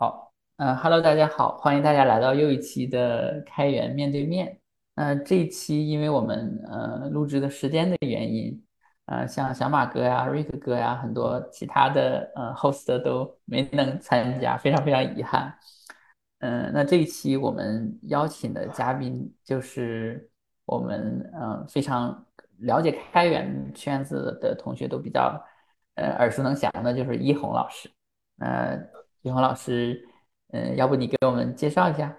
好，嗯，Hello，大家好，欢迎大家来到又一期的开源面对面。那这一期因为我们呃录制的时间的原因，呃，像小马哥呀、瑞克哥呀，很多其他的呃 host 都没能参加，非常非常遗憾。嗯，那这一期我们邀请的嘉宾就是我们嗯非常了解开源圈子的同学都比较呃耳熟能详的，就是一红老师。呃，一红老师，嗯，要不你给我们介绍一下？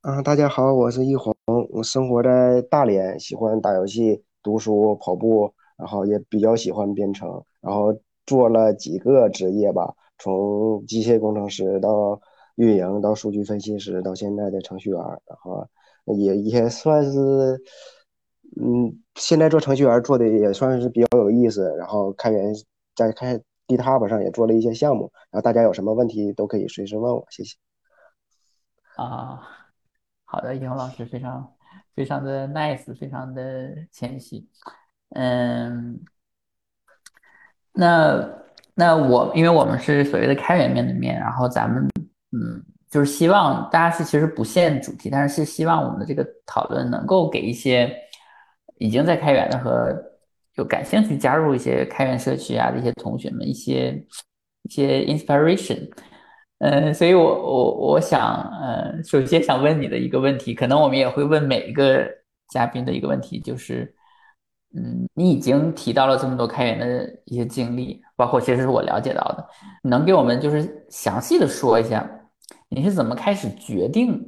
啊，大家好，我是易红，我生活在大连，喜欢打游戏、读书、跑步，然后也比较喜欢编程，然后做了几个职业吧，从机械工程师到运营，到数据分析师，到现在的程序员，然后也也算是，嗯，现在做程序员做的也算是比较有意思，然后开源在开 GitHub 上也做了一些项目，然后大家有什么问题都可以随时问我，谢谢。啊，好的，一红老师非常非常的 nice，非常的谦虚。嗯，那那我因为我们是所谓的开源面对面，然后咱们嗯，就是希望大家是其实不限主题，但是是希望我们的这个讨论能够给一些已经在开源的和就感兴趣加入一些开源社区啊的一些同学们一些一些 inspiration。嗯，所以我我我想，呃，首先想问你的一个问题，可能我们也会问每一个嘉宾的一个问题，就是，嗯，你已经提到了这么多开源的一些经历，包括其实是我了解到的，能给我们就是详细的说一下，你是怎么开始决定，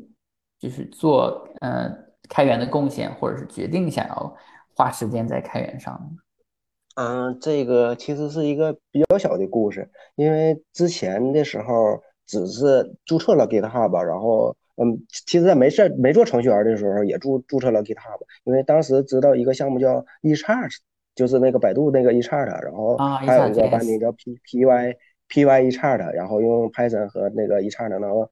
就是做呃开源的贡献，或者是决定想要花时间在开源上的？嗯，这个其实是一个比较小的故事，因为之前的时候。只是注册了 GitHub，然后嗯，其实在没事没做程序员的时候也注注册了 GitHub，因为当时知道一个项目叫 eChart，就是那个百度那个 eChart，然后还有一个班名叫 P P Y P Y eChart，然后用 Python 和那个 eChart 能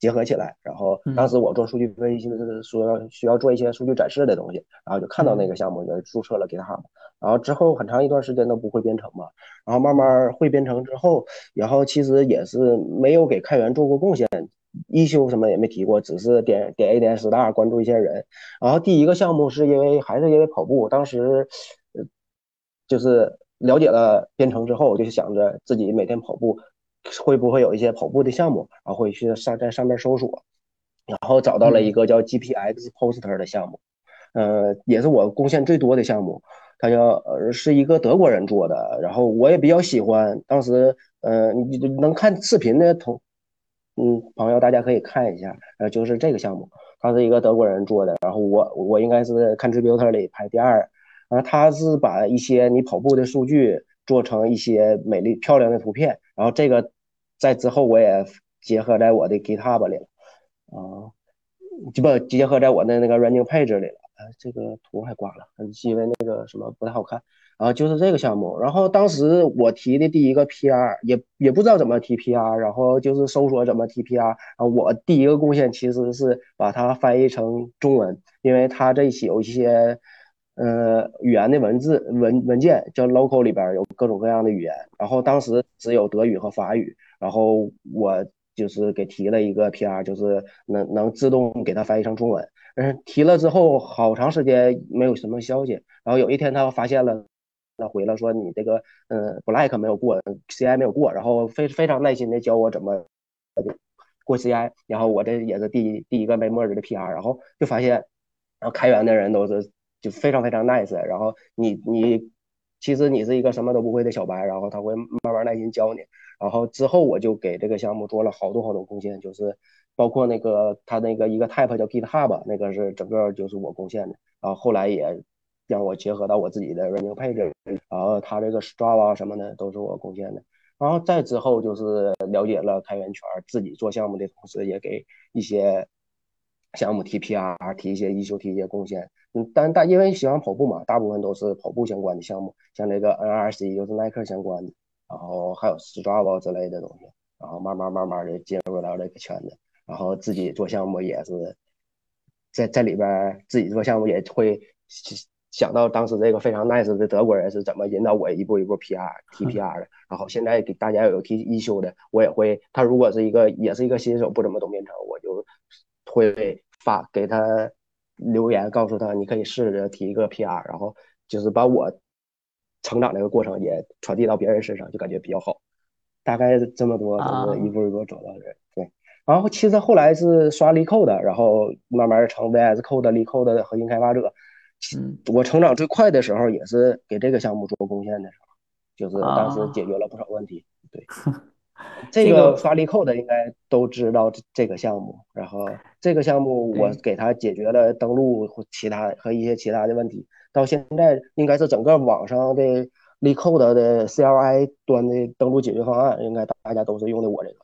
结合起来，然后当时我做数据分析是说需要做一些数据展示的东西，然后就看到那个项目就注册了 GitHub。然后之后很长一段时间都不会编程嘛，然后慢慢会编程之后，然后其实也是没有给开源做过贡献，一休什么也没提过，只是点点 A 点 star 关注一些人。然后第一个项目是因为还是因为跑步，当时就是了解了编程之后，我就想着自己每天跑步会不会有一些跑步的项目，然后会去上在上面搜索，然后找到了一个叫 GPX Poster 的项目，呃，也是我贡献最多的项目。他叫呃是一个德国人做的，然后我也比较喜欢。当时，呃，你能看视频的同，嗯，朋友大家可以看一下，呃，就是这个项目，他是一个德国人做的，然后我我应该是 contributor 里排第二，然后他是把一些你跑步的数据做成一些美丽漂亮的图片，然后这个在之后我也结合在我的 GitHub 里了，啊，就不结合在我的那个 running page 里了。呃，这个图还挂了，因为那个什么不太好看。然后就是这个项目，然后当时我提的第一个 PR 也也不知道怎么提 PR，然后就是搜索怎么提 PR。然后我第一个贡献其实是把它翻译成中文，因为它这些有一些呃语言的文字文文件叫 local 里边有各种各样的语言，然后当时只有德语和法语，然后我就是给提了一个 PR，就是能能自动给它翻译成中文。嗯，提了之后好长时间没有什么消息，然后有一天他发现了，他回了说你这个嗯 black 没有过，CI 没有过，然后非非常耐心的教我怎么过 CI，然后我这也是第一第一个被默认的 PR，然后就发现，然后开源的人都是就非常非常 nice，然后你你其实你是一个什么都不会的小白，然后他会慢慢耐心教你，然后之后我就给这个项目做了好多好多贡献，就是。包括那个他那个一个 type 叫 GitHub，那个是整个就是我贡献的，然后后来也让我结合到我自己的 running page，然后他这个 Strava 什么的都是我贡献的，然后再之后就是了解了开源圈，自己做项目的同时也给一些项目提 PR，提一些一修提一些贡献，嗯，但大因为喜欢跑步嘛，大部分都是跑步相关的项目，像那个 NRC 就是耐克相关的，然后还有 Strava 之类的东西，然后慢慢慢慢的进入到这个圈子。然后自己做项目也是在在里边自己做项目也会想到当时这个非常 nice 的德国人是怎么引导我一步一步 PR T PR 的，然后现在给大家有提一休的，我也会，他如果是一个也是一个新手不怎么懂编程，我就会发给他留言，告诉他你可以试着提一个 PR，然后就是把我成长这个过程也传递到别人身上，就感觉比较好。大概这么多，就是一步一步走到这。对，然后其实后来是刷 LeetCode，然后慢慢成 VS Code LeetCode 的核心开发者。嗯，我成长最快的时候也是给这个项目做贡献的时候，就是当时解决了不少问题。对，这个刷 LeetCode 应该都知道这个项目。然后这个项目我给他解决了登录或其他和一些其他的问题。到现在应该是整个网上的。LeetCode 的 CLI 端的登录解决方案，应该大家都是用的我这个。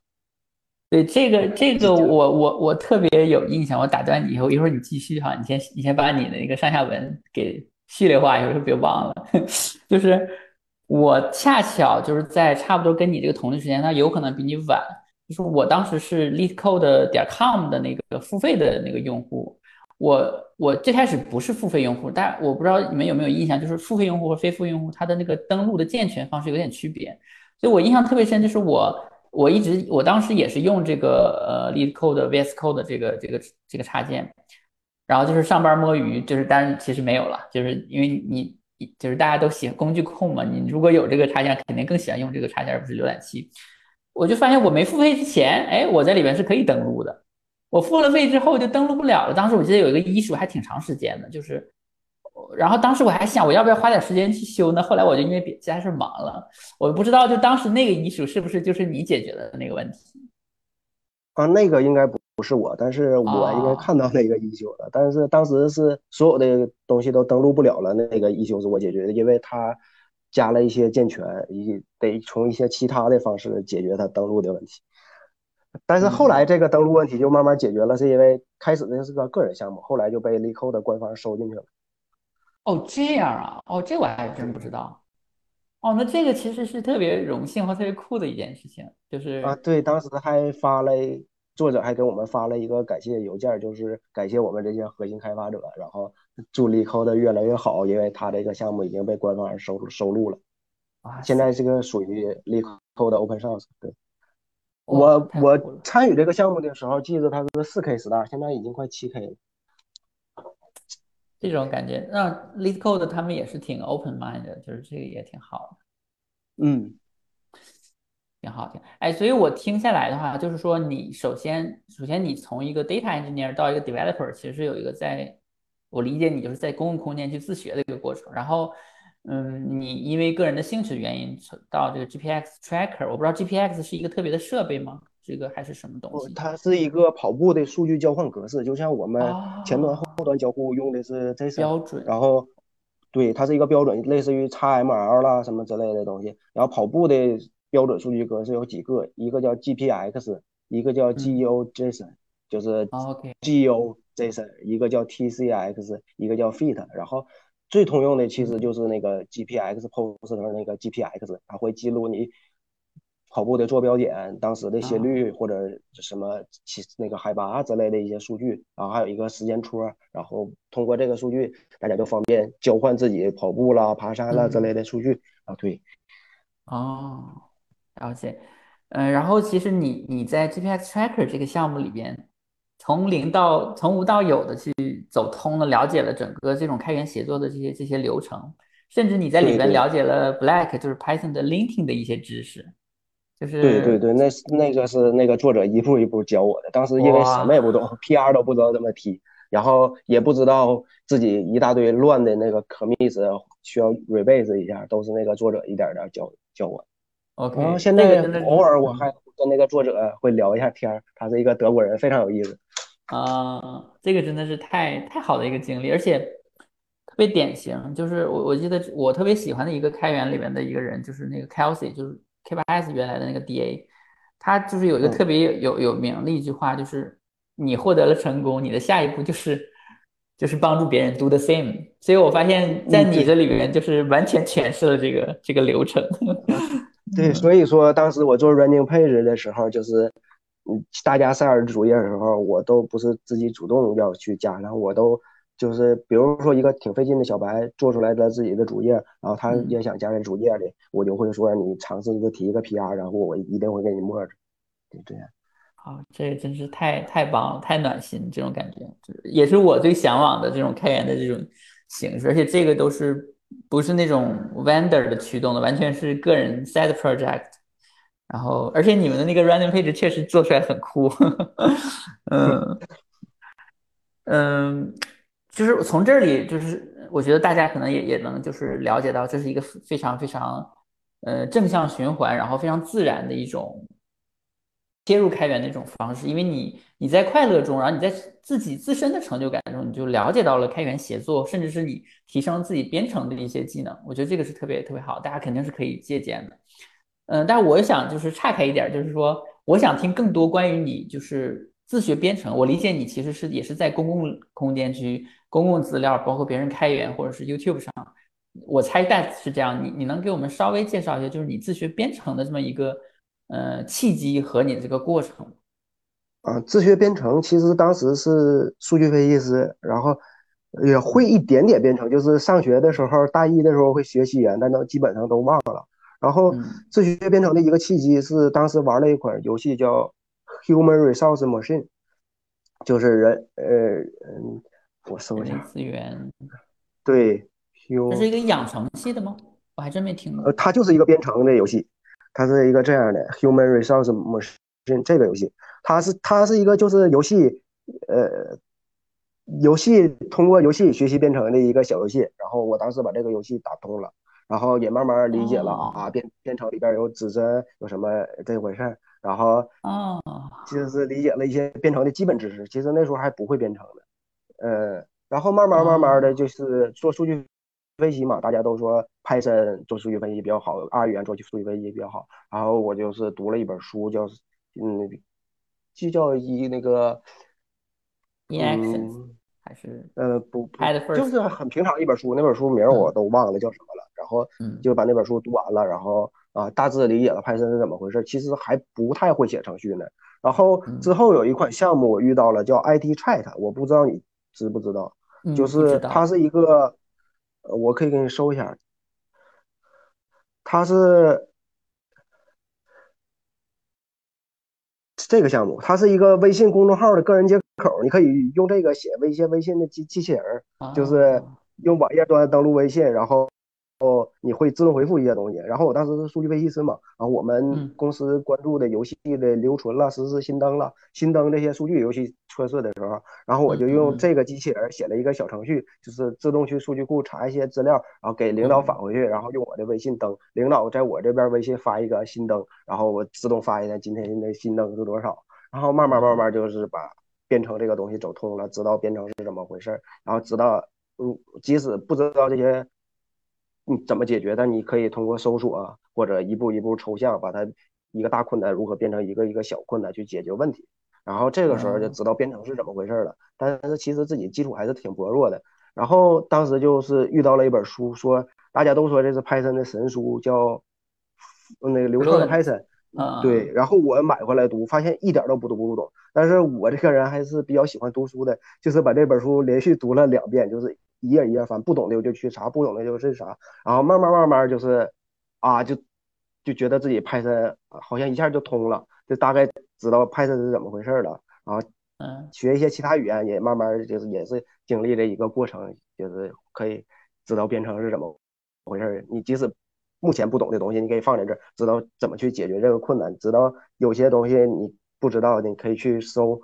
对这个，这个我我我特别有印象。我打断你以后，一会儿你继续哈。你先你先把你的那个上下文给系列化，一会儿别忘了。就是我恰巧就是在差不多跟你这个同一时间，他有可能比你晚。就是我当时是 LeetCode 点 com 的那个付费的那个用户。我我最开始不是付费用户，但我不知道你们有没有印象，就是付费用户和非付费用户，它的那个登录的健全方式有点区别。所以我印象特别深，就是我我一直我当时也是用这个呃 LeetCode VS Code 的这个这个这个插件，然后就是上班摸鱼，就是当然其实没有了，就是因为你就是大家都喜工具控嘛，你如果有这个插件，肯定更喜欢用这个插件而不是浏览器。我就发现我没付费之前，哎，我在里边是可以登录的。我付了费之后就登录不了了。当时我记得有一个 issue 还挺长时间的，就是，然后当时我还想我要不要花点时间去修呢？后来我就因为别其他事忙了，我不知道就当时那个 issue 是不是就是你解决的那个问题？啊，那个应该不不是我，但是我应该看到那个 issue 了。但是当时是所有的东西都登录不了了，那个 issue 是我解决的，因为他加了一些健全，一得从一些其他的方式解决他登录的问题。但是后来这个登录问题就慢慢解决了，是因为开始那是个个人项目，后来就被 LeetCode 的官方收进去了。哦，这样啊，哦，这我还真不知道。哦，那这个其实是特别荣幸和特别酷的一件事情，就是啊，对，当时还发了作者还给我们发了一个感谢邮件，就是感谢我们这些核心开发者，然后祝 LeetCode 越来越好，因为他这个项目已经被官方收收录了。啊，现在这个属于 LeetCode Open Source，对。我我参与这个项目的时候，记得它是四 K star，现在已经快七 K 了。这种感觉那 LeetCode 他们也是挺 open mind 的，就是这个也挺好的。嗯，挺好听。哎，所以我听下来的话，就是说你首先首先你从一个 data engineer 到一个 developer，其实有一个在，我理解你就是在公共空间去自学的一个过程，然后。嗯，你因为个人的兴趣原因到这个 GPX Tracker，我不知道 GPX 是一个特别的设备吗？这个还是什么东西？它是一个跑步的数据交换格式，就像我们前端后端交互用的是 JSON 标准。然后，对，它是一个标准，类似于 XML 啦什么之类的东西。然后跑步的标准数据格式有几个，一个叫 GPX，一个叫 GeoJSON，就是 GeoJSON，一个叫 TCX，一个叫 Fit，然后。最通用的其实就是那个 GPX poster 那个 GPX，它会记录你跑步的坐标点、当时的心率或者什么其那个海拔之类的一些数据，然后还有一个时间戳，然后通过这个数据，大家就方便交换自己跑步啦、爬山啦之类的数据啊。对，哦，了解。嗯，然后其实你你在 GPX Tracker 这个项目里边。从零到从无到有的去走通了，了解了整个这种开源协作的这些这些流程，甚至你在里边了解了 Black 就是 Python 的 linting 的一些知识，就是对对对，那那个是那个作者一步一步教我的。当时因为什么也不懂，PR 都不知道怎么提，然后也不知道自己一大堆乱的那个 commits 需要 rebase 一下，都是那个作者一点点教教我。OK，然后现在偶尔我还跟那个作者会聊一下天儿他是一个德国人，非常有意思。啊，这个真的是太太好的一个经历，而且特别典型。就是我我记得我特别喜欢的一个开源里面的一个人，就是那个 Kelsey，就是 K8s 原来的那个 DA，他就是有一个特别有有名的一句话，就是你获得了成功，你的下一步就是就是帮助别人 do the same。所以我发现，在你这里面就是完全诠释了这个这个流程。对，所以说当时我做 running page 的时候，就是。大家塞尔主页的时候，我都不是自己主动要去加，然后我都就是比如说一个挺费劲的小白做出来的自己的主页，然后他也想加在主页里，我就会说你尝试着提一个 PR，然后我一定会给你默着，就这样。好，这个真是太太棒了，太暖心，这种感觉也是我最向往的这种开源的这种形式，而且这个都是不是那种 vendor 的驱动的，完全是个人 side project。然后，而且你们的那个 random page 确实做出来很酷，嗯 嗯，就是从这里，就是我觉得大家可能也也能就是了解到，这是一个非常非常呃正向循环，然后非常自然的一种。切入开源的一种方式，因为你你在快乐中，然后你在自己自身的成就感中，你就了解到了开源协作，甚至是你提升自己编程的一些技能。我觉得这个是特别特别好，大家肯定是可以借鉴的。嗯，但是我想就是岔开一点，就是说，我想听更多关于你就是自学编程。我理解你其实是也是在公共空间去公共资料，包括别人开源或者是 YouTube 上，我猜大是这样。你你能给我们稍微介绍一下，就是你自学编程的这么一个。呃，契机和你这个过程啊，自学编程其实当时是数据分析师，然后也会一点点编程，就是上学的时候大一的时候会学习员，但都基本上都忘了。然后自学编程的一个契机是当时玩了一款游戏叫 Human Resource Machine，就是人呃嗯，我搜一下资源，对，这是一个养成系的吗？我还真没听过。呃，它就是一个编程的游戏。它是一个这样的 Human Resource Machine 这个游戏，它是它是一个就是游戏，呃，游戏通过游戏学习编程的一个小游戏。然后我当时把这个游戏打通了，然后也慢慢理解了啊，编编程里边有指针有什么这回事儿。然后哦，其实是理解了一些编程的基本知识。其实那时候还不会编程的，呃，然后慢慢慢慢的就是做数据。分析嘛，大家都说 Python 做数据分析比较好，R 语言做数据分析比较好。然后我就是读了一本书，叫嗯，就叫一那个嗯，还是呃不，就是很平常一本书。那本书名我都忘了叫什么了。然后就把那本书读完了，然后啊，大致理解了 Python 是怎么回事。其实还不太会写程序呢。然后之后有一款项目我遇到了，叫 IT Chat，我不知道你知不知道，就是它是一个。我可以给你搜一下，它是这个项目，它是一个微信公众号的个人接口，你可以用这个写微信微信的机机器人，就是用网页端登录微信，然后。哦，你会自动回复一些东西。然后我当时是数据分析师嘛，然后我们公司关注的游戏的留存了、实时新增了、新增这些数据，游戏测试的时候，然后我就用这个机器人写了一个小程序，就是自动去数据库查一些资料，然后给领导返回去，然后用我的微信登，领导在我这边微信发一个新登，然后我自动发一下今天的新登是多少，然后慢慢慢慢就是把编程这个东西走通了，知道编程是怎么回事儿，然后知道，嗯，即使不知道这些。你怎么解决？但你可以通过搜索啊或者一步一步抽象，把它一个大困难如何变成一个一个小困难去解决问题。然后这个时候就知道编程是怎么回事了。但是其实自己基础还是挺薄弱的。然后当时就是遇到了一本书，说大家都说这是 Python 的神书，叫那个流畅的 Python。对。然后我买回来读，发现一点都不读不懂。但是我这个人还是比较喜欢读书的，就是把这本书连续读了两遍，就是。一页一页翻，不懂的我就去查，不懂的就是啥，然后慢慢慢慢就是，啊，就就觉得自己 Python 好像一下就通了，就大概知道 Python 是怎么回事了。然后，嗯，学一些其他语言也慢慢就是也是经历了一个过程，就是可以知道编程是怎么回事。你即使目前不懂的东西，你可以放在这儿，知道怎么去解决这个困难，知道有些东西你不知道的，你可以去搜。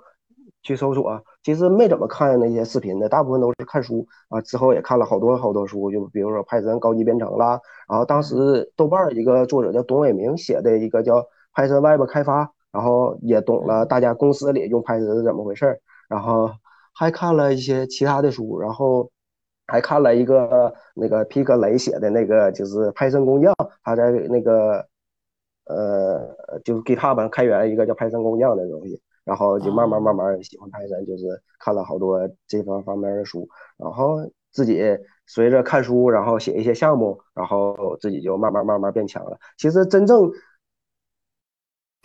去搜索，其实没怎么看那些视频的，大部分都是看书啊。之后也看了好多好多书，就比如说 Python 高级编程啦。然后当时豆瓣一个作者叫董伟明写的一个叫 Python Web 开发，然后也懂了大家公司里用 Python 是怎么回事儿。然后还看了一些其他的书，然后还看了一个那个皮克雷写的那个就是 Python 工匠，他在那个呃就是 GitHub 开源一个叫 Python 工匠的东西。然后就慢慢慢慢喜欢 Python，就是看了好多这方方面的书，然后自己随着看书，然后写一些项目，然后自己就慢慢慢慢变强了。其实真正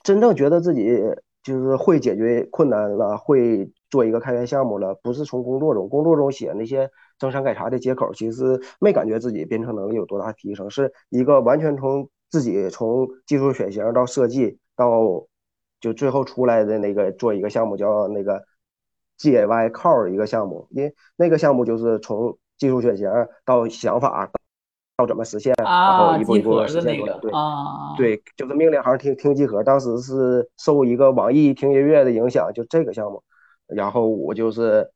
真正觉得自己就是会解决困难了，会做一个开源项目了，不是从工作中，工作中写那些增删改查的接口，其实没感觉自己编程能力有多大提升，是一个完全从自己从技术选型到设计到就最后出来的那个做一个项目叫那个 GAY Core 一个项目，因为那个项目就是从技术选型到想法。要怎么实现？然后一步一步实现出来。对，对，就是命令行听听集合。当时是受一个网易听音乐的影响，就这个项目。然后我就是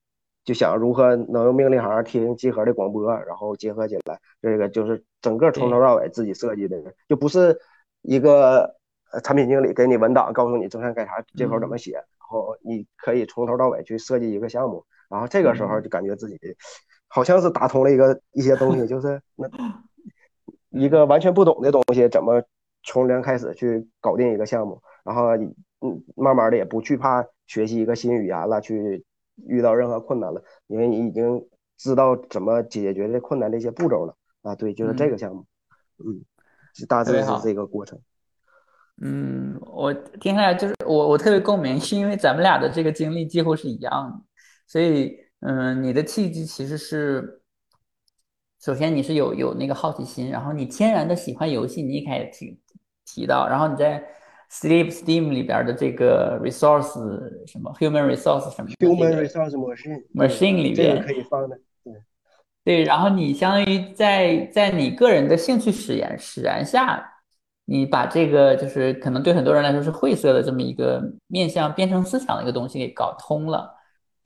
就想如何能用命令行听集合的广播，然后结合起来。这个就是整个从头到尾自己设计的，就不是一个产品经理给你文档，告诉你增删改查接口怎么写，然后你可以从头到尾去设计一个项目。然后这个时候就感觉自己好像是打通了一个一些东西，就是那。一个完全不懂的东西，怎么从零开始去搞定一个项目？然后，嗯，慢慢的也不惧怕学习一个新语言了，去遇到任何困难了，因为你已经知道怎么解决这困难这些步骤了啊。对，就是这个项目，嗯，大致是这个过程。嗯，我听下来就是我我特别共鸣，是因为咱们俩的这个经历几乎是一样的，所以，嗯，你的契机其实是。首先你是有有那个好奇心，然后你天然的喜欢游戏，你一开始提提到，然后你在 Sleep Steam 里边的这个 resource 什么 human resource 什么 human resource machine machine 里边可以放的，对对，然后你相当于在在你个人的兴趣使然使然下，你把这个就是可能对很多人来说是晦涩的这么一个面向编程思想的一个东西给搞通了，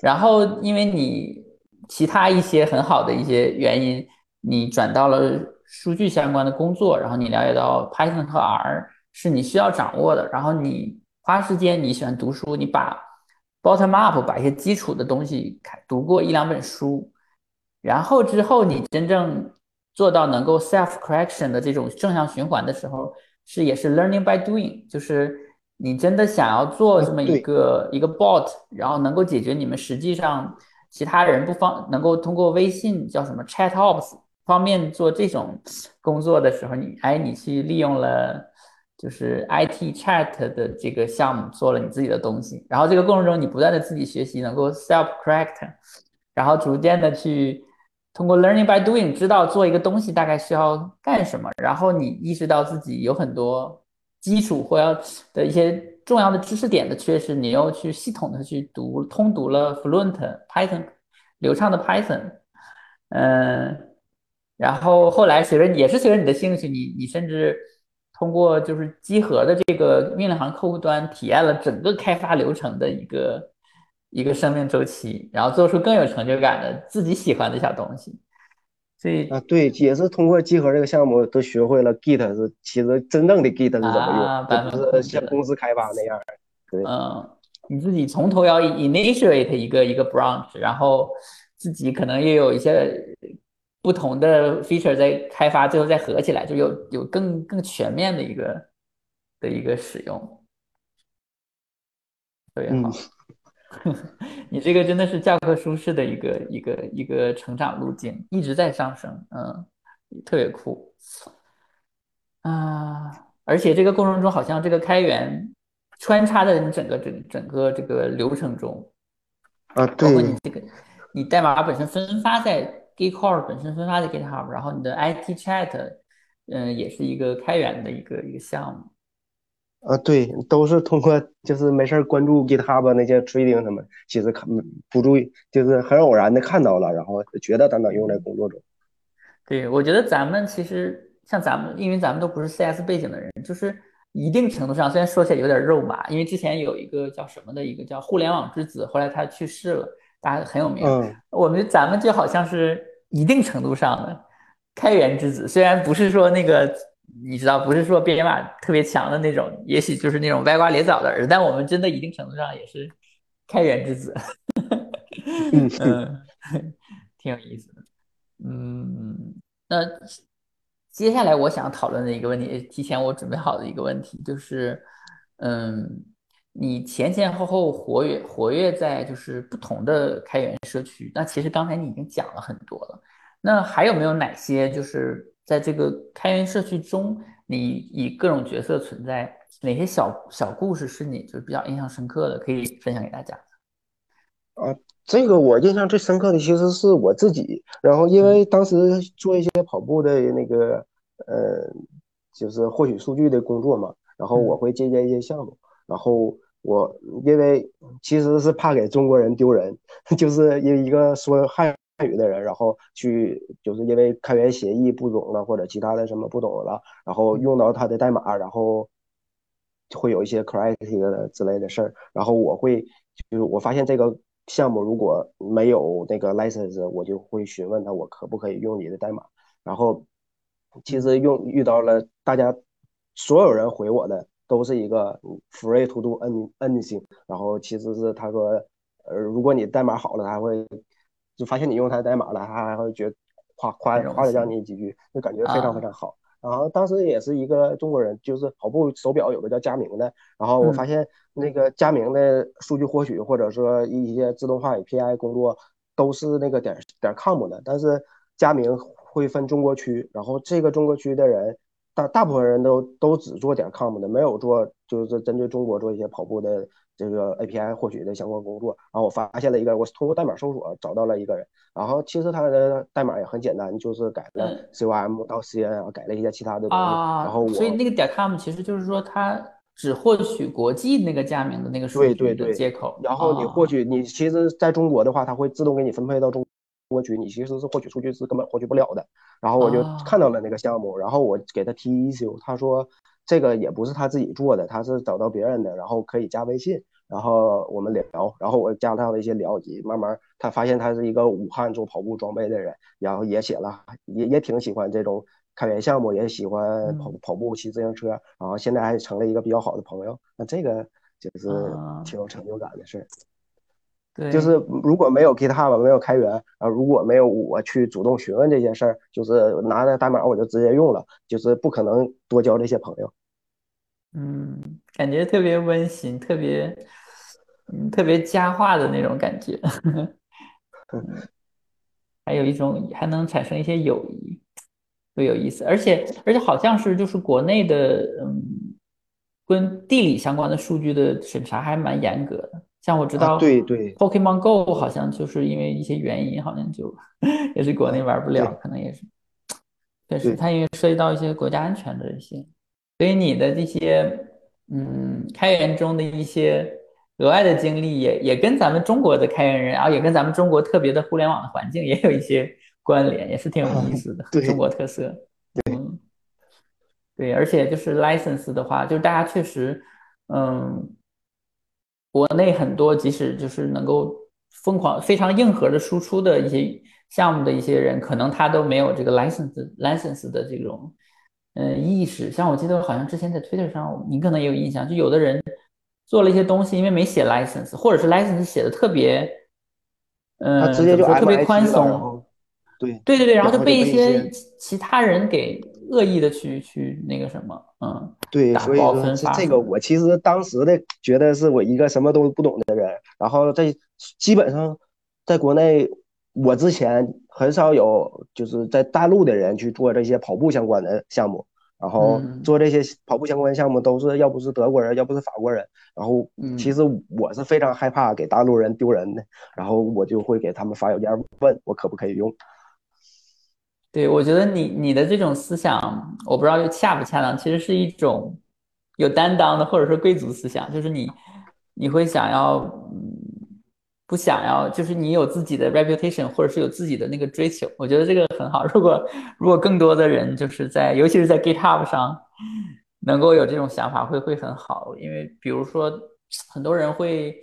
然后因为你其他一些很好的一些原因。你转到了数据相关的工作，然后你了解到 Python 和 R 是你需要掌握的，然后你花时间，你喜欢读书，你把 bottom up 把一些基础的东西看读过一两本书，然后之后你真正做到能够 self correction 的这种正向循环的时候，是也是 learning by doing，就是你真的想要做这么一个一个 bot，然后能够解决你们实际上其他人不方能够通过微信叫什么 chat ops。方面做这种工作的时候，你哎，你去利用了就是 IT Chat 的这个项目，做了你自己的东西。然后这个过程中，你不断的自己学习，能够 self correct，然后逐渐的去通过 learning by doing，知道做一个东西大概需要干什么。然后你意识到自己有很多基础或要的一些重要的知识点的缺失，你又去系统的去读通读了 Fluent Python 流畅的 Python，嗯。然后后来随着也是随着你的兴趣，你你甚至通过就是集合的这个命令行客户端体验了整个开发流程的一个一个生命周期，然后做出更有成就感的自己喜欢的小东西。所以啊，对，也是通过集合这个项目都学会了 Git 是其实真正的 Git 是怎么用，不是像公司开发那样。对，嗯，你自己从头要 initiate 一个一个 branch，然后自己可能也有一些。不同的 feature 在开发，最后再合起来，就有有更更全面的一个的一个使用，特别好。你这个真的是教科书式的一个一个一个成长路径，一直在上升，嗯，特别酷啊！而且这个过程中，好像这个开源穿插在你整个整整个这个流程中啊，对，包括你这个你代码本身分发在。GitHub 本身分发的 GitHub，然后你的 IT Chat，嗯，也是一个开源的一个一个项目。啊，对，都是通过就是没事关注 GitHub 那些 trading 什么，其实看不注意，就是很偶然的看到了，然后觉得咱能用在工作中。对，我觉得咱们其实像咱们，因为咱们都不是 CS 背景的人，就是一定程度上，虽然说起来有点肉麻，因为之前有一个叫什么的一个叫互联网之子，后来他去世了，大家很有名。嗯，我们咱们就好像是。一定程度上的开源之子，虽然不是说那个你知道，不是说编码特别强的那种，也许就是那种歪瓜裂枣的儿子，但我们真的一定程度上也是开源之子。嗯，挺有意思的。嗯，那接下来我想讨论的一个问题，提前我准备好的一个问题就是，嗯。你前前后后活跃活跃在就是不同的开源社区，那其实刚才你已经讲了很多了。那还有没有哪些就是在这个开源社区中，你以各种角色存在，哪些小小故事是你就是比较印象深刻的，可以分享给大家？啊，这个我印象最深刻的其实是我自己，然后因嗯为当时做一些跑步的那个呃，就是获取数据的工作嘛，然后我嗯会借鉴一些项目，然后我因为其实是怕给中国人丢人，就是因为一个说汉语的人，然后去就是因为开源协议不懂了或者其他的什么不懂了，然后用到他的代码，然后会有一些 crazy 的之类的事儿，然后我会就是我发现这个项目如果没有那个 license，我就会询问他我可不可以用你的代码，然后其实用遇到了大家所有人回我的都是一个 free to do any anything，然后其实是他说呃如果你代码好了，他会就发现你用他的代码了，他还会觉得夸夸夸了幸你几句，就感觉非常非常啊，好。然后当时也是一个中国人，就是跑步手表有个叫佳明的，然后我发嗯。现那个佳明的数据获取或者说一些自动化 API 工作都是那个点点 com 的，但是佳明会分中国区，然后这个中国区的人大大部分人都都只做点 com 的，没有做就是针对中国做一些跑步的这个 API 获取的相关工作。然后我发现了一个，我通过代码搜索找到了一个人，然后其实他的代码也很简单，就是改了嗯 com 到 cn，改了一些其他的东西。然后我，所以那个点 com 其实就是说他只获取国际那个加名的那个数据的对对对，接口然后你获啊，取你其实在中国的话，它会自动给你分配到中国区，你其实是获取数据是根本获取不了的。然后我就看啊，到了那个项目，然后我给他提 issue，他说这个也不是他自己做的，他是找到别人的，然后可以加微信，然后我们聊，然后我加他了一些聊级，慢慢他发现他是一个武汉做跑步装备的人，然后也写了，也也挺喜欢这种开源项目，也喜欢跑嗯。跑步、骑自行车，然后现在还成了一个比较好的朋友。那这个就是啊，挺有成就感的事儿。就是。如果没有 GitHub 没有开源啊，如果没有我去主动询问这件事儿，就是拿着代码我就直接用了，就是不可能多交这些朋友。嗯，感觉特别温馨，特别，嗯，特别佳话的那种感觉，嗯，还有一种还能产生一些友谊，特别有意思。而且，而且好像是就是国内的，嗯，跟地理相关的数据的审查还蛮严格的。像我知啊，道对对 Pokemon Go 好像就是因为一些原因，好像就也是国内啊，玩不了，可能也是。确实，对，它因为涉及到一些国家安全的一些，所以你的这些嗯开源中的一些额外的经历也，也跟咱们中国的开源人，然后也跟咱们中国特别的互联网的环境也有一些关联，也是挺有意思的，中国特色。嗯，对，而且就是 license 的话，就是大家确实，嗯，国内很多即使就是能够疯狂、非常硬核的输出的一些项目的一些人，可能他都没有这个 license license 的这种呃意识。像我记得好像之前在 Twitter 上，你可能也有印象，就有的人做了一些东西，因为没写 license，或者是 license 写的特别，嗯、呃直接就特别宽松。对，对对对，然后就被一些其他人给恶意的去去那个什么，嗯，对，所以说这这个。我其实当时的觉得是我一个什么都不懂的人，然后在基本上在国内，我之前很少有就是在大陆的人去做这些跑步相关的项目，然后嗯做这些跑步相关项目都是要不是德国人，要不是法国人，然后其嗯。实我是非常害怕给大陆人丢人的，然后我就会给他们发邮件问我可不可以用。对，我觉得你你的这种思想，我不知道恰不恰当，其实是一种有担当的，或者说贵族思想，就是你你会想要，不想要，就是你有自己的 reputation，或者是有自己的那个追求，我觉得这个很好。如果如果更多的人就是在，尤其是在 GitHub 上，能够有这种想法，会会很好，因为比如说很多人会，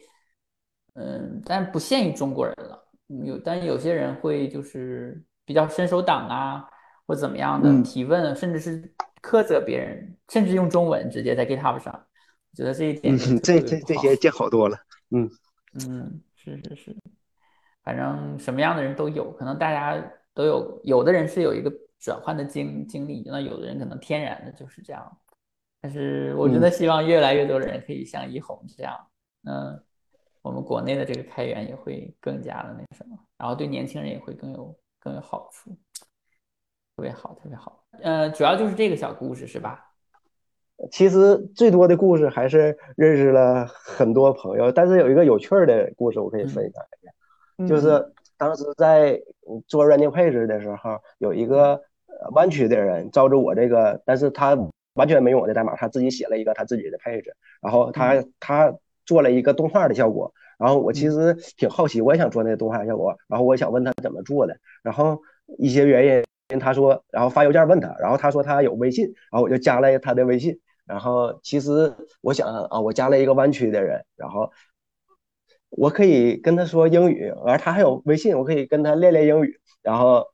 嗯，但不限于中国人了。有，但有些人会就是比较伸手党啊，或怎么样的嗯提问，甚至是苛责别人，甚至用中文直接在 GitHub 上，我觉得这一嗯，点这。这这些见好多了。嗯嗯，是是是，反正什么样的人都有，可能大家都有，有的人是有一个转换的经经历，那有的人可能天然的就是这样。但是我真的嗯。希望越来越多的人可以像一红这样，嗯，我们国内的这个开源也会更加的那什么，然后对年轻人也会更有更有好处，特别好，特别好。呃，主要就是这个小故事是吧？其实最多的故事还是认识了很多朋友，但是有一个有趣儿的故事我可以分享一下，就嗯是当时在做 running page 的时候，有一个呃湾区的人照着我这个，但是他完全没用我的代码，他自己写了一个他自己的 page，然后他嗯他做了一个动画的效果，然后我其嗯实挺好奇，我也想做那个动画效果，然后我想问他怎么做的，然后一些原因他说，然后发邮件问他，然后他说他有微信，然后我就加了他的微信。然后其实我想啊，我加了一个湾区的人，然后我可以跟他说英语，而他还有微信，我可以跟他练练英语。然后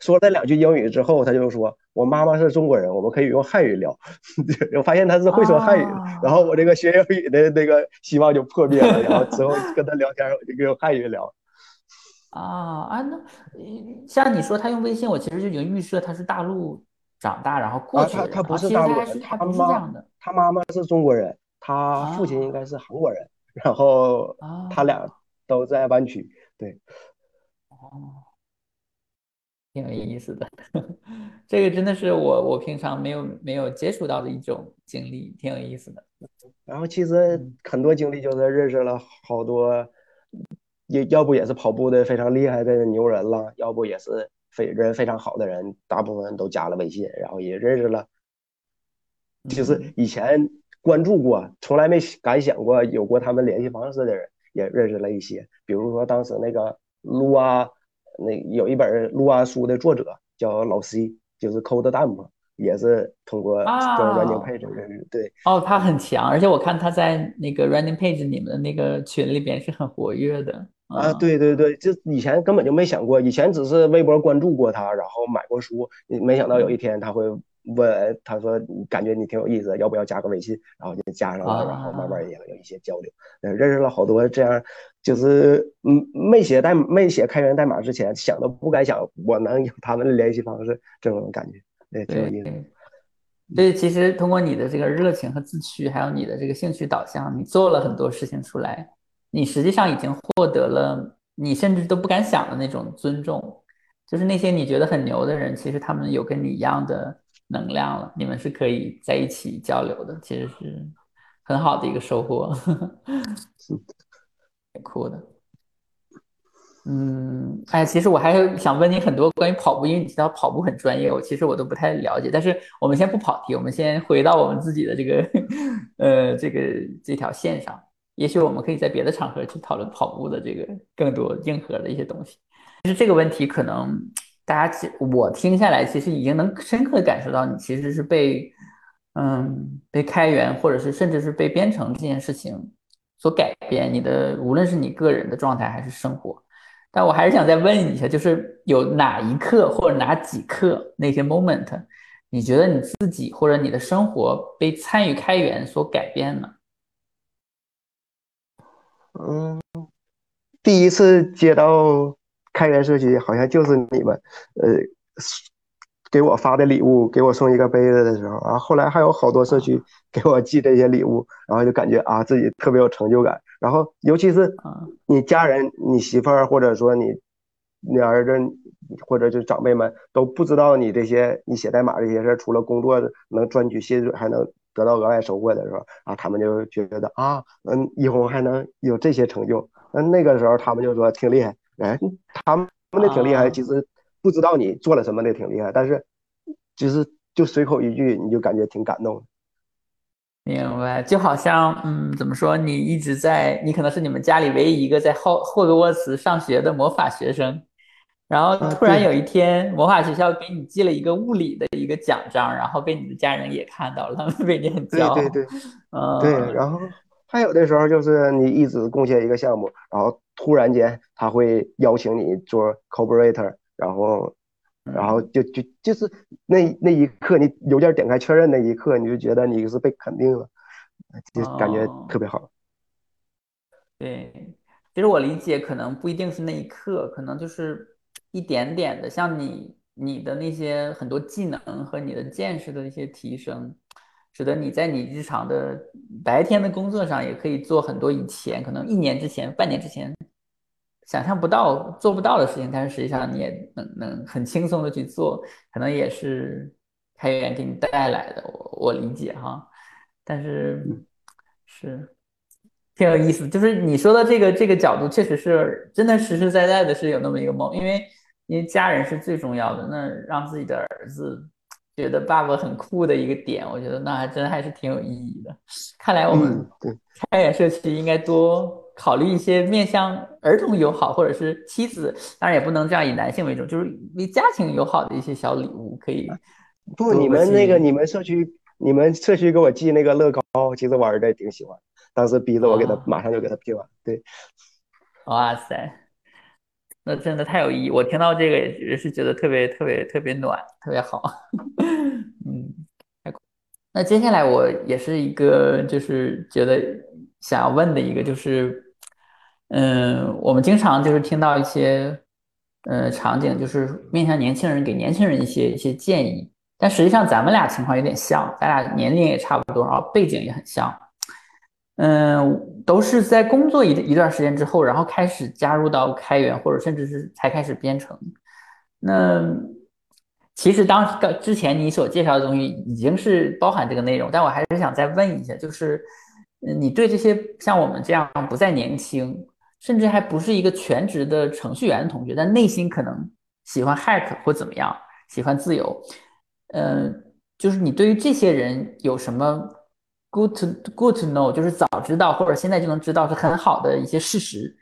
说了两句英语之后，他就说我妈妈是中国人，我们可以用汉语聊。我发现他是会说汉语的，然后我这个学英语的那个希望就破灭了。然后之后跟他聊天，我就用汉语聊。啊啊，那呃像你说他用微信，我其实就已经预设他是大陆长大然后过啊，去的人他他不是大陆人，还是还不是这他妈样的他妈妈是中国人，他父亲应啊该是韩国人，然后他俩啊都在湾区。对，哦，挺有意思的，这个真的是我我平常没有没有接触到的一种经历，挺有意思的。然后其实嗯。很多经历就是认识了好多，也要不也是跑步的非常厉害的牛人了，要不也是非人非常好的人，大部分都加了微信，然后也认识了，就是嗯。以前关注过，从来没敢想过有过他们联系方式的人，也认识了一些，比如说当时那个撸啊，那有一本撸啊书的作者叫老 C，就是 Code Dump，也是通过做 Running 啊 Page 认识，对。哦，他很强，而且我看他在那个 Running Page 你们的那个群里边是很活跃的。啊，嗯对对对，就以前根本就没想过，以前只是微博关注过他，然后买过书，没想到有一嗯天他会问，他说感觉你挺有意思，要不要加个微信？然后就加上了，然后慢慢啊也有一些交流，呃，认识了好多这样，就是嗯，没写代没写开源代码之前，想都不敢想我能有他们的联系方式，这种感觉，对，挺有意思。对，其实通过你的这个热情和自驱，还有你的这个兴趣导向，你做了很多事情出来，你实际上已经获得了你甚至都不敢想的那种尊重。就是那些你觉得很牛的人，其实他们有跟你一样的能量了，你们是可以在一起交流的，其实是很好的一个收获，挺酷的。嗯，哎，其实我还想问你很多关于跑步，因为你提到跑步很专业，我其实我都不太了解。但是我们先不跑题，我们先回到我们自己的这个 呃这个这条线上。也许我们可以在别的场合去讨论跑步的这个更多硬核的一些东西。其实这个问题可能大家我听下来，其实已经能深刻感受到你其实是被嗯被开源或者是甚至是被编程这件事情所改变你的，无论是你个人的状态还是生活。但我还是想再问一下，就是有哪一刻或者哪几刻那些 moment，你觉得你自己或者你的生活被参与开源所改变呢？嗯，第一次接到开源社区，好像就是你们，呃，给我发的礼物，给我送一个杯子的时候，啊后后来还有好多社区给我寄这些礼物，然后就感觉啊自己特别有成就感。然后尤其是啊。你家人、你媳妇儿，或者说你你儿子，或者就是长辈们都不知道你这些你写代码这些事儿，除了工作能赚取薪水，还能得到额外收获的时候啊，他们就觉得啊，嗯，一红还能有这些成就，那那个时候他们就说挺厉害，哎，他们那挺厉害，啊其实不知道你做了什么的挺厉害，但是就是就随口一句，你就感觉挺感动的。明白，就好像，嗯，怎么说？你一直在，你可能是你们家里唯一一个在霍霍格沃茨上学的魔法学生，然后突然有一天，魔法学校给你寄了一个物理的一个奖章，然后被你的家人也看到了，他们为你很骄傲。对对对对，嗯，然后还有的时候就是你一直贡献一个项目，然后突然间他会邀请你做 collaborator，然后然后嗯就就就是那那一刻，你邮件点开确认那一刻，你就觉得你是被肯定了，就感觉哦。特别好。对，其实我理解，可能不一定是那一刻，可能就是一点点的，像你你的那些很多技能和你的见识的一些提升，使得你在你日常的白天的工作上也可以做很多以前可能一年之前、半年之前想象不到、做不到的事情，但是实际上你也能能很轻松的去做，可能也是开源给你带来的，我我理解哈，但是是挺有意思，就是你说的这个这个角度，确实是真的实实在在的是有那么一个梦，因为因为家人是最重要的，那让自己的儿子。觉得爸爸很酷的一个点，我觉得那还真还是挺有意义的。看来我们开源社区应该多考虑一些面向儿童友好，或者是妻子，当然也不能这样以男性为主，就是为家庭友好的一些小礼物可以。不，你们那个你们社区，你们社区给我寄那个乐高，其实我儿子也挺喜欢，当时逼着我给他马上就给他寄完。对，哇塞。那真的太有意义，我听到这个也是觉得特别特别特别暖，特别好。嗯，太酷。那接下来我也是一个，就是觉得想要问的一个，就是，嗯，我们经常就是听到一些，呃，场景，就是面向年轻人给年轻人一些一些建议，但实际上咱们俩情况有点像，咱俩年龄也差不多，然后背景也很像。嗯，都是在工作一一段时间之后，然后开始加入到开源，或者甚至是才开始编程。那其实当之前你所介绍的东西已经是包含这个内容，但我还是想再问一下，就是你对这些像我们这样不再年轻，甚至还不是一个全职的程序员的同学，但内心可能喜欢 hack 或怎么样，喜欢自由，嗯，就是你对于这些人有什么？Good to good to know，就是早知道或者现在就能知道是很好的一些事实，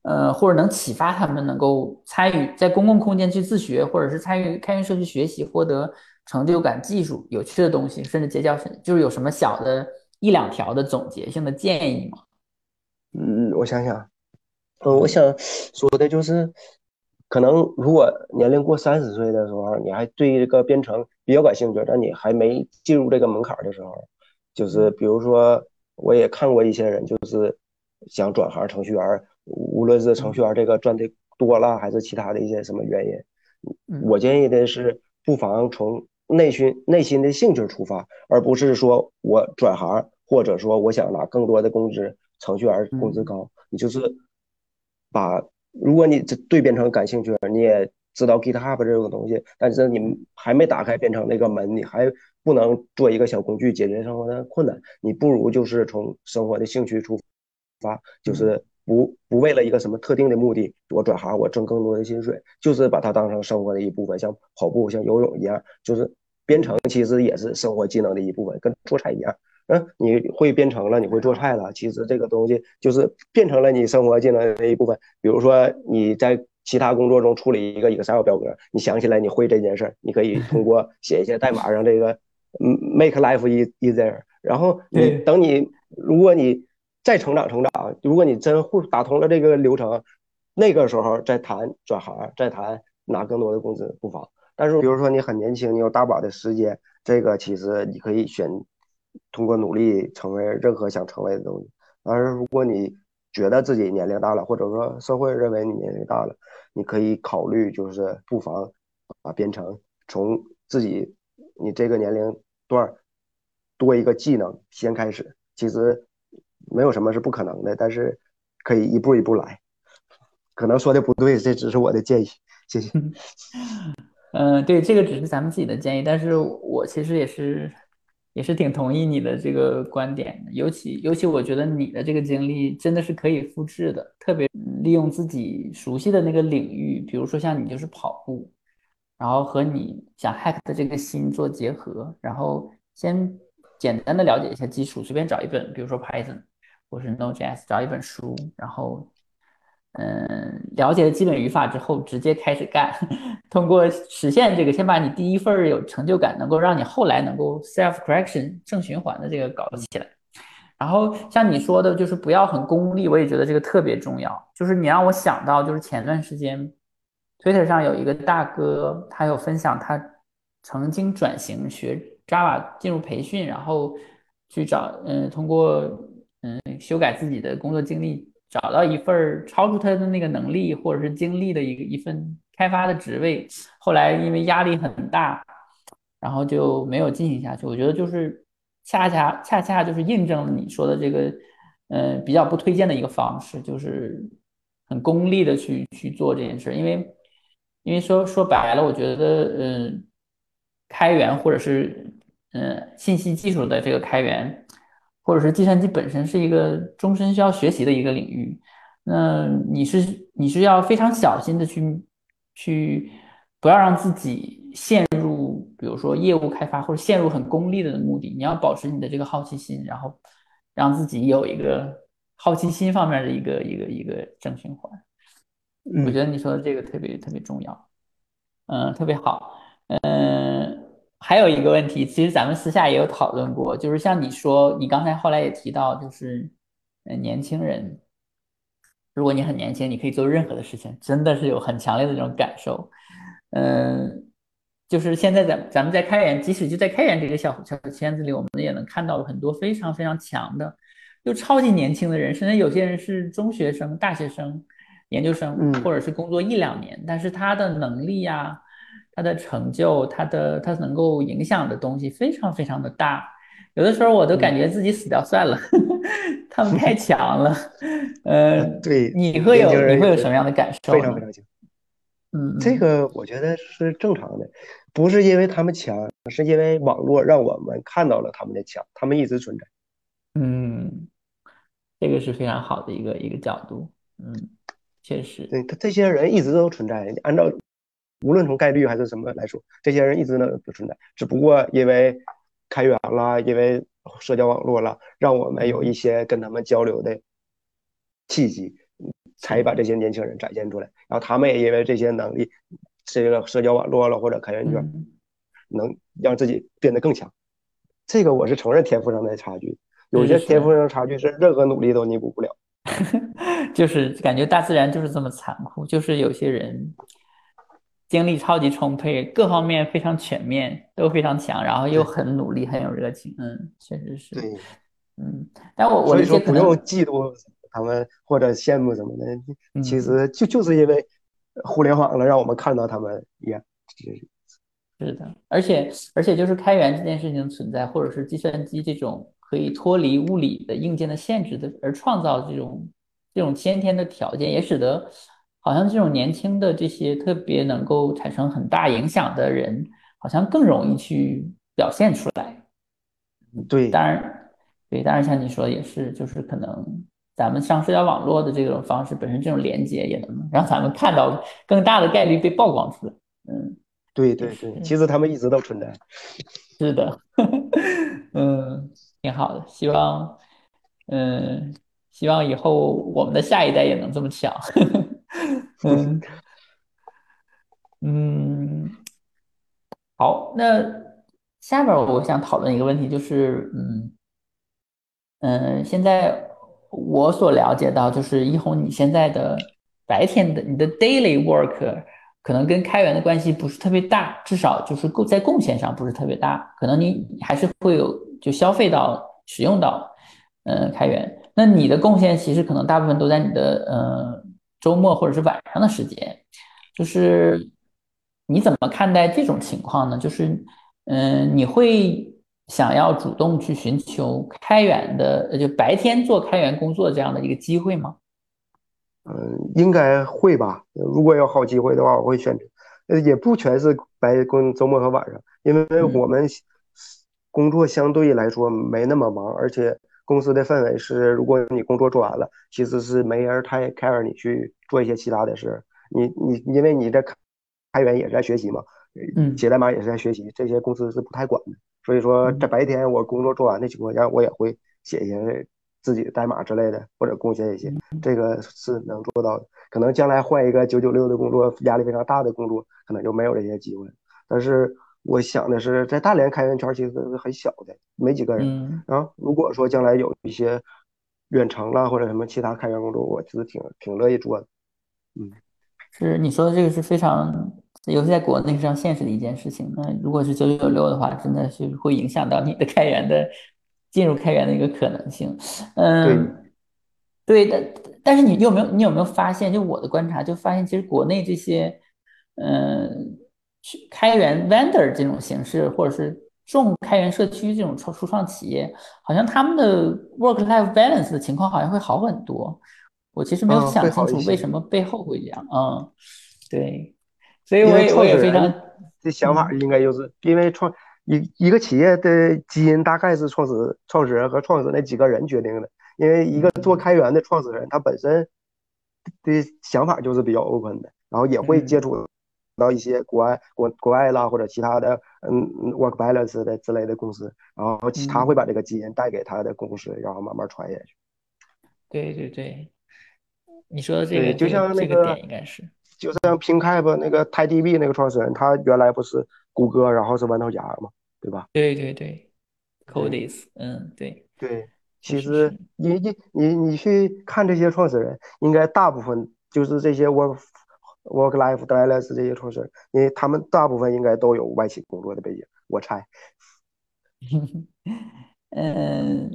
呃，或者能启发他们能够参与在公共空间去自学，或者是参与开源社区学习，获得成就感、技术有趣的东西，甚至结交，就是有什么小的一两条的总结性的建议吗？嗯，我想想，嗯，我想说的就是，可能如果年龄过三十岁的时候，你还对这个编程比较感兴趣，但你还没进入这个门槛的时候。就是比如说，我也看过一些人，就是想转行程序员，无论是程序员这个赚的多了，还是其他的一些什么原因，我建议的是，不妨从内心内心的兴趣出发，而不是说我转行，或者说我想拿更多的工资，程序员工资高，你就是把，如果你对编程感兴趣，你也知道 GitHub 这个东西，但是你还没打开编程那个门，你还。不能做一个小工具解决生活的困难，你不如就是从生活的兴趣出发，就是不不为了一个什么特定的目的，我转行我挣更多的薪水，就是把它当成生活的一部分，像跑步、像游泳一样，就是编程其实也是生活技能的一部分，跟做菜一样。嗯，你会编程了，你会做菜了，其实这个东西就是变成了你生活技能的一部分。比如说你在其他工作中处理一个 Excel 表格，你想起来你会这件事儿，你可以 通过写一些代码让这个。嗯，make life easier。然后你等你，如果你再成长成长，如果你真会打通了这个流程，那个时候再谈转行，再谈拿更多的工资不妨。但是比如说你很年轻，你有大把的时间，这个其实你可以选通过努力成为任何想成为的东西。但是如果你觉得自己年龄大了，或者说社会认为你年龄大了，你可以考虑就是不妨把编程从自己。你这个年龄段多一个技能先开始，其实没有什么是不可能的，但是可以一步一步来。可能说的不对，这只是我的建议，谢谢。嗯，对，这个只是咱们自己的建议，但是我其实也是也是挺同意你的这个观点的。尤其尤其，我觉得你的这个经历真的是可以复制的，特别利用自己熟悉的那个领域，比如说像你就是跑步。然后和你想 hack 的这个心做结合，然后先简单的了解一下基础，随便找一本，比如说 Python 或是 Node.js，找一本书，然后嗯，了解了基本语法之后，直接开始干。通过实现这个，先把你第一份有成就感，能够让你后来能够 self correction 正循环的这个搞起来。然后像你说的，就是不要很功利，我也觉得这个特别重要。就是你让我想到，就是前段时间。Twitter 上有一个大哥，他有分享他曾经转型学 Java 进入培训，然后去找嗯，通过嗯修改自己的工作经历，找到一份超出他的那个能力或者是经历的一个一份开发的职位。后来因为压力很大，然后就没有进行下去。我觉得就是恰恰恰恰就是印证了你说的这个嗯比较不推荐的一个方式，就是很功利的去去做这件事，因为。因为说说白了，我觉得，嗯，开源或者是嗯信息技术的这个开源，或者是计算机本身是一个终身需要学习的一个领域。那你是你是要非常小心的去去，不要让自己陷入，比如说业务开发或者陷入很功利的目的。你要保持你的这个好奇心，然后让自己有一个好奇心方面的一个一个一个正循环。我觉得你说的这个特别特别重要，嗯，特别好。嗯，还有一个问题，其实咱们私下也有讨论过，就是像你说，你刚才后来也提到，就是嗯，年轻人。如果你很年轻，你可以做任何的事情，真的是有很强烈的这种感受。嗯，就是现在咱咱们在开源，即使就在开源这个小小圈子里，我们也能看到很多非常非常强的，又超级年轻的人，甚至有些人是中学生、大学生、研究生，或者是工作一两年，但是他的能力呀、他的成就、他的他能够影响的东西非常非常的大。有的时候我都感觉自己死掉算了，他们太强了。呃，对，你会有你会有什么样的感受？非常非常强。嗯，这个我觉得是正常的，不是因为他们强，是因为网络让我们看到了他们的强，他们一直存在。嗯，这个是非常好的一个一个角度。嗯，确实，对他这些人一直都存在。按照无论从概率还是什么来说，这些人一直呢存在，只不过因为。开源了，因为社交网络了，让我们有一些跟他们交流的契机，才把这些年轻人展现出来。然后他们也因为这些能力，这个社交网络了或者开源圈，能让自己变得更强。这个我是承认天赋上的差距，有些天赋上的差距是任何努力都弥补不了。就是感觉大自然就是这么残酷，就是有些人。精力超级充沛，各方面非常全面，都非常强，然后又很努力，很有热情。嗯，确实是。对，嗯，但我我所以说不用嫉妒他们或者羡慕什么的，其实就就是因为互联网了，让我们看到他们一样。是的，而且而且就是开源这件事情存在，或者是计算机这种可以脱离物理的硬件的限制的，而创造这种这种先天的条件，也使得。好像这种年轻的这些特别能够产生很大影响的人，好像更容易去表现出来。对，当然，对，当然像你说也是，就是可能咱们上社交网络的这种方式本身，这种连接也能让咱们看到更大的概率被曝光出来。嗯，对对对，其实他们一直都存在。是的，嗯，挺好的，希望，嗯，希望以后我们的下一代也能这么强。嗯嗯，好，那下边我想讨论一个问题，就是嗯嗯，现在我所了解到，就是一红你现在的白天的你的 daily work 可能跟开源的关系不是特别大，至少就是贡在贡献上不是特别大，可能你还是会有就消费到使用到嗯开源，那你的贡献其实可能大部分都在你的嗯。周末或者是晚上的时间，就是你怎么看待这种情况呢？就是，嗯，你会想要主动去寻求开源的，就白天做开源工作这样的一个机会吗？嗯，应该会吧。如果有好机会的话，我会选择。呃，也不全是白工周末和晚上，因为我们工作相对来说没那么忙，而且。公司的氛围是，如果你工作做完了，其实是没人太 care 你去做一些其他的事。你你因为你在开源也是在学习嘛，嗯，写代码也是在学习，这些公司是不太管的。所以说，在白天我工作做完的情况下，我也会写一些自己的代码之类的，或者贡献一些，这个是能做到的。可能将来换一个九九六的工作，压力非常大的工作，可能就没有这些机会。但是。我想的是，在大连开源圈其实是很小的，没几个人。然后如果说将来有一些远程啦或者什么其他开源工作，我其实挺挺乐意做的。嗯，是你说的这个是非常，尤其在国内非常现实的一件事情。那如果是九九六的话，真的是会影响到你的开源的进入开源的一个可能性。嗯，对的。但是你有没有你有没有发现？就我的观察，就发现其实国内这些，嗯。开源 vendor 这种形式，或者是重开源社区这种创初创企业，好像他们的 work life balance 的情况好像会好很多。我其实没有想清楚为什么背后会这样。嗯，对，所以我也我也非常这想法应该就是因为创一一个企业的基因大概是创始创始人和创始那几个人决定的。因为一个做开源的创始人，他本身的想法就是比较 open 的，然后也会接触到一些国外国国外啦或者其他的嗯 work balance 的之类的公司，然后其他会把这个基因带给他的公司，然后慢慢传下去。对对对，你说的这个就像那个点应该是，就像 PingCap 那个 TiDB 那个创始人，他原来不是谷歌，然后是豌豆荚嘛，对吧？对对对，Codis，嗯，对对。其实你你你你去看这些创始人，应该大部分就是这些 work work life balance 这些创始人，因为他们大部分应该都有外企工作的背景，我猜。嗯，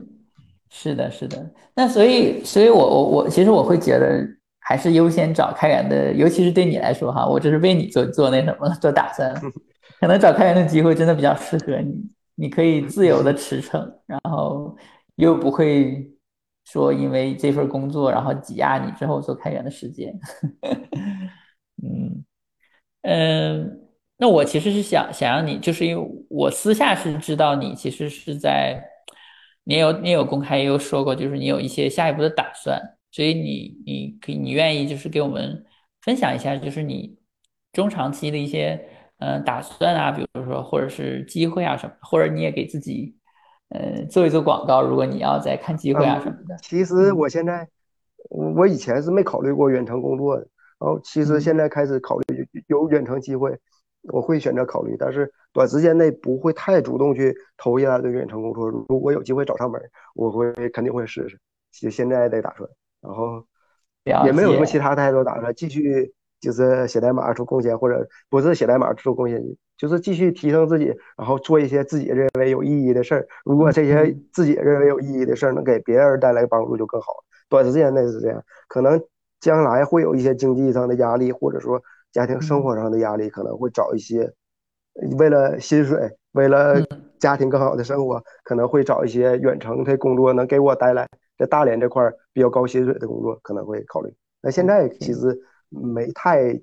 是的，是的。那所以，所以我我我，其实我会觉得还是优先找开源的，尤其是对你来说哈，我这是为你做做那什么做打算，可能找开源的机会真的比较适合你，你可以自由的驰骋，然后。又不会说因为这份工作，然后挤压你之后做开源的时间。嗯嗯，那我其实是想想让你，就是因为我私下是知道你其实是在，你有你有公开也有说过，就是你有一些下一步的打算，所以你你可以你愿意就是给我们分享一下，就是你中长期的一些嗯打算啊，比如说或者是机会啊什么，或者你也给自己。呃，做一做广告，如果你要再看机会啊什么的。其实我现在，我以前是没考虑过远程工作的，然后其实现在开始考虑有远程机会，我会选择考虑，但是短时间内不会太主动去投一来的远程工作。如果有机会找上门，我会肯定会试试。就现在的打算，然后也没有什么其他太多打算，继续。就是写代码做贡献，或者不是写代码做贡献，就是继续提升自己，然后做一些自己认为有意义的事儿。如果这些自己认为有意义的事儿能给别人带来帮助，就更好。短时间内是这样，可能将来会有一些经济上的压力，或者说家庭生活上的压力，可能会找一些为了薪水，为了家庭更好的生活，可能会找一些远程的工作，能给我带来在大连这块比较高薪水的工作，可能会考虑。那现在其实。没太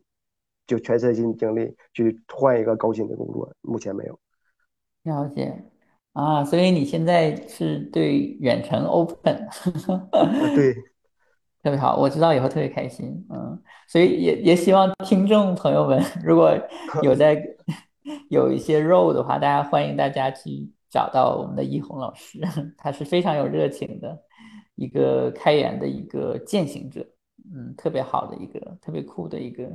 就全身心精力去换一个高薪的工作，目前没有。了解。啊，所以你现在是对远程 open，对，特别好，我知道以后特别开心，嗯，所以也也希望听众朋友们如果有在 有一些 role 的话，大家欢迎大家去找到我们的易红老师，他是非常有热情的一个开源的一个践行者。嗯，特别好的一个，特别酷的一个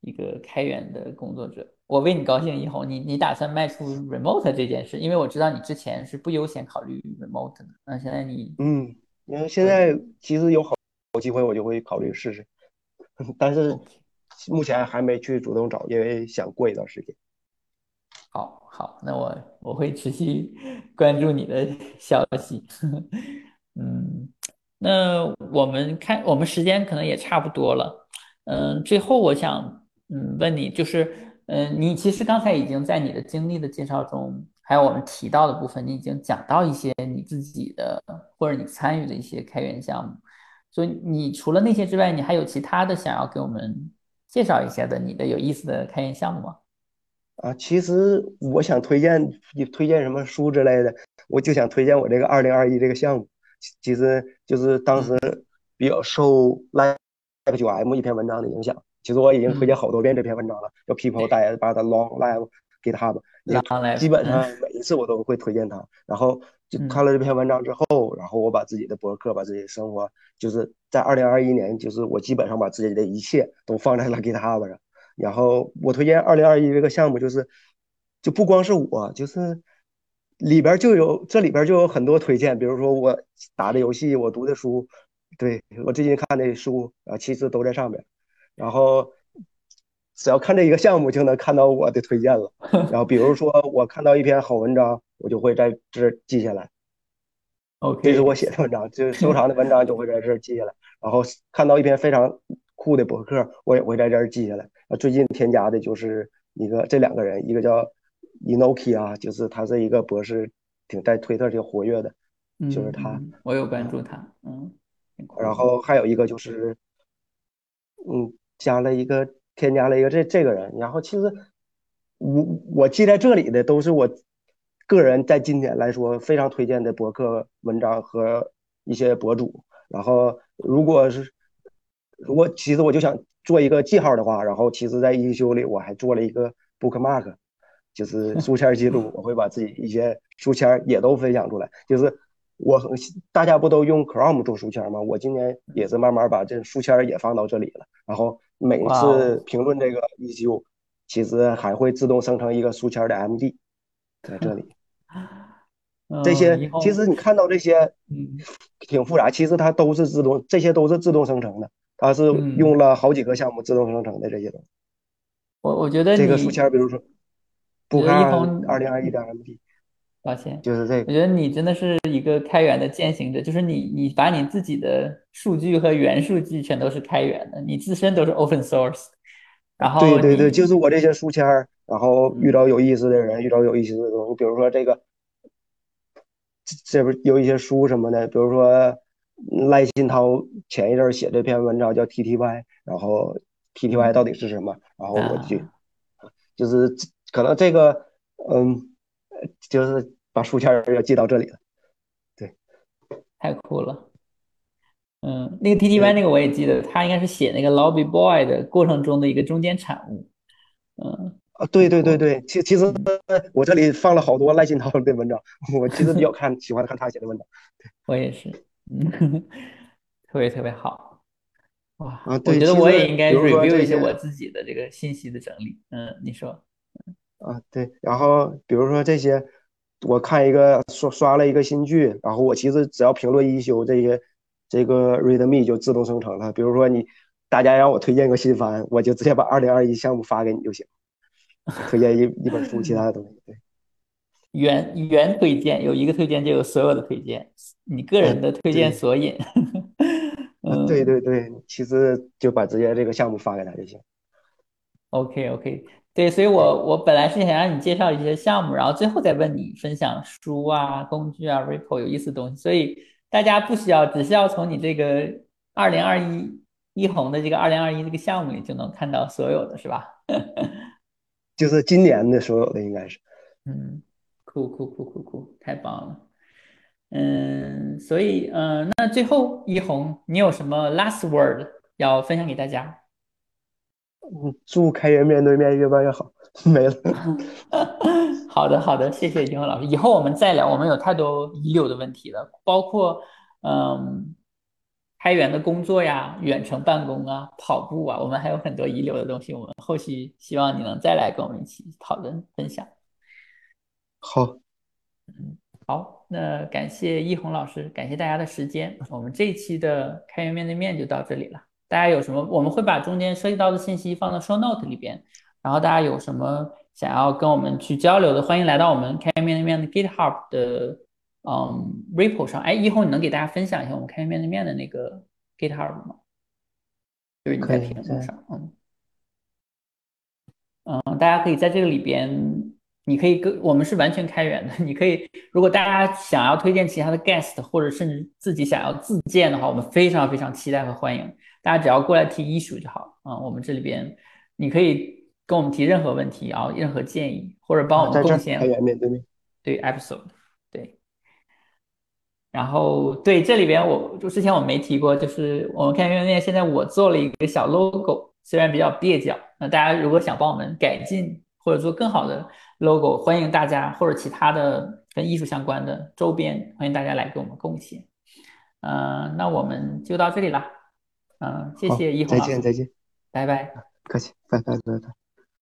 一个开源的工作者，我为你高兴。以后你你打算迈出 remote 这件事，因为我知道你之前是不优先考虑 remote 的。那现在你嗯，因为现在其实有好有机会，我就会考虑试试，但是目前还没去主动找，因为想过一段时间。好，好，那我我会持续关注你的消息。嗯。那我们看，我们时间可能也差不多了。嗯，最后我想，嗯，问你，就是，嗯，你其实刚才已经在你的经历的介绍中，还有我们提到的部分，你已经讲到一些你自己的或者你参与的一些开源项目。所以，你除了那些之外，你还有其他的想要给我们介绍一下的你的有意思的开源项目吗？啊，其实我想推荐，你推荐什么书之类的，我就想推荐我这个二零二一这个项目。其实就是当时比较受 Live 九 M 一篇文章的影响。其实我已经推荐好多遍这篇文章了，叫 People Die by the Long Live GitHub。基本上每一次我都会推荐它。然后就看了这篇文章之后，然后我把自己的博客、把自己的生活，就是在二零二一年，就是我基本上把自己的一切都放在了 GitHub 上。然后我推荐二零二一这个项目，就是就不光是我，就是。里边就有这里边就有很多推荐，比如说我打的游戏，我读的书，对我最近看的书啊，其实都在上面。然后只要看这一个项目，就能看到我的推荐了。然后比如说我看到一篇好文章，我就会在这记下来。OK，这是我写的文章，就是收藏的文章，就会在这记下来。然后看到一篇非常酷的博客，我也会在这儿记下来。最近添加的就是一个这两个人，一个叫。Inoki 啊，就是他是一个博士，挺在推特挺活跃的，就是他，我有关注他，嗯，然后还有一个就是，嗯，加了一个添加了一个这这个人，然后其实我我记在这里的都是我个人在今天来说非常推荐的博客文章和一些博主。然后如果是如果其实我就想做一个记号的话，然后其实在一休里我还做了一个 bookmark，就是书签记录，我会把自己一些书签也都分享出来。就是我大家不都用 Chrome 做书签吗？我今年也是慢慢把这书签也放到这里了。然后每次评论这个一休。其实还会自动生成一个书签的 MD，在这里。这些其实你看到这些，嗯，挺复杂。其实它都是自动，这些都是自动生成的。它是用了好几个项目自动生成的这些东西。我我觉得这个书签，比如说，不看二零二一的 MD，抱歉，就是这个。我觉得你真的是一个开源的践行者，就是你你把你自己的数据和原数据全都是开源的，你自身都是 open source。然后对对对，就是我这些书签儿，然后遇到有意思的人，遇到有意思的东西，比如说这个，这不有一些书什么的，比如说赖新涛前一阵写这篇文章叫 T T Y，然后 T T Y 到底是什么？然后我就就是可能这个嗯，就是把书签儿要寄到这里了，对，太酷了。嗯，那个 T T Y 那个我也记得，他应该是写那个 Lobby Boy 的过程中的一个中间产物。嗯，啊，对对对对，其其实我这里放了好多赖金涛的文章，我其实比较看喜欢看他写的文章。我也是，嗯，特别特别好。哇，啊，我觉得我也应该 review 一些我自己的这个信息的整理。嗯，你说。啊，对，然后比如说这些，我看一个刷刷了一个新剧，然后我其实只要评论一休这些。这个 ReadMe 就自动生成了。比如说你，大家让我推荐个新番，我就直接把二零二一项目发给你就行。推荐一一本书，其他的东西。对，原原推荐有一个推荐就有所有的推荐，你个人的推荐索引。嗯，对对对，其实就把直接这个项目发给他就行。OK OK，对，所以我我本来是想让你介绍一些项目，然后最后再问你分享书啊、工具啊、Repo 有意思的东西，所以。大家不需要，只需要从你这个二零二一一红的这个二零二一这个项目里就能看到所有的是吧？就是今年的所有的应该是。嗯，酷酷酷酷酷，太棒了。嗯，所以嗯，那最后一红，你有什么 last word 要分享给大家？嗯，祝开源面对面越办越好。没了。好的，好的，谢谢金红老师。以后我们再聊，我们有太多遗留的问题了，包括嗯，开源的工作呀、远程办公啊、跑步啊，我们还有很多遗留的东西。我们后期希望你能再来跟我们一起讨论分享。好，嗯，好，那感谢一红老师，感谢大家的时间。我们这一期的开源面对面就到这里了。大家有什么，我们会把中间涉及到的信息放到 show note 里边。然后大家有什么想要跟我们去交流的，欢迎来到我们开源面对面的 GitHub 的嗯 Repo 上。哎，一红，你能给大家分享一下我们开源面对面的那个 GitHub 吗？就是你在屏幕上，嗯嗯，大家可以在这个里边，你可以跟我们是完全开源的，你可以，如果大家想要推荐其他的 Guest，或者甚至自己想要自荐的话，我们非常非常期待和欢迎。大家只要过来提 issue 就好啊，我们这里边你可以。跟我们提任何问题啊，任何建议，或者帮我们贡献。对面。对，episode，对。然后对这里边，我就之前我没提过，就是我们开源面对面，现在我做了一个小 logo，虽然比较蹩脚，那大家如果想帮我们改进或者做更好的 logo，欢迎大家或者其他的跟艺术相关的周边，欢迎大家来给我们贡献。嗯，那我们就到这里了。嗯，谢谢一红。再见，再见。拜拜。客气，拜拜，拜拜。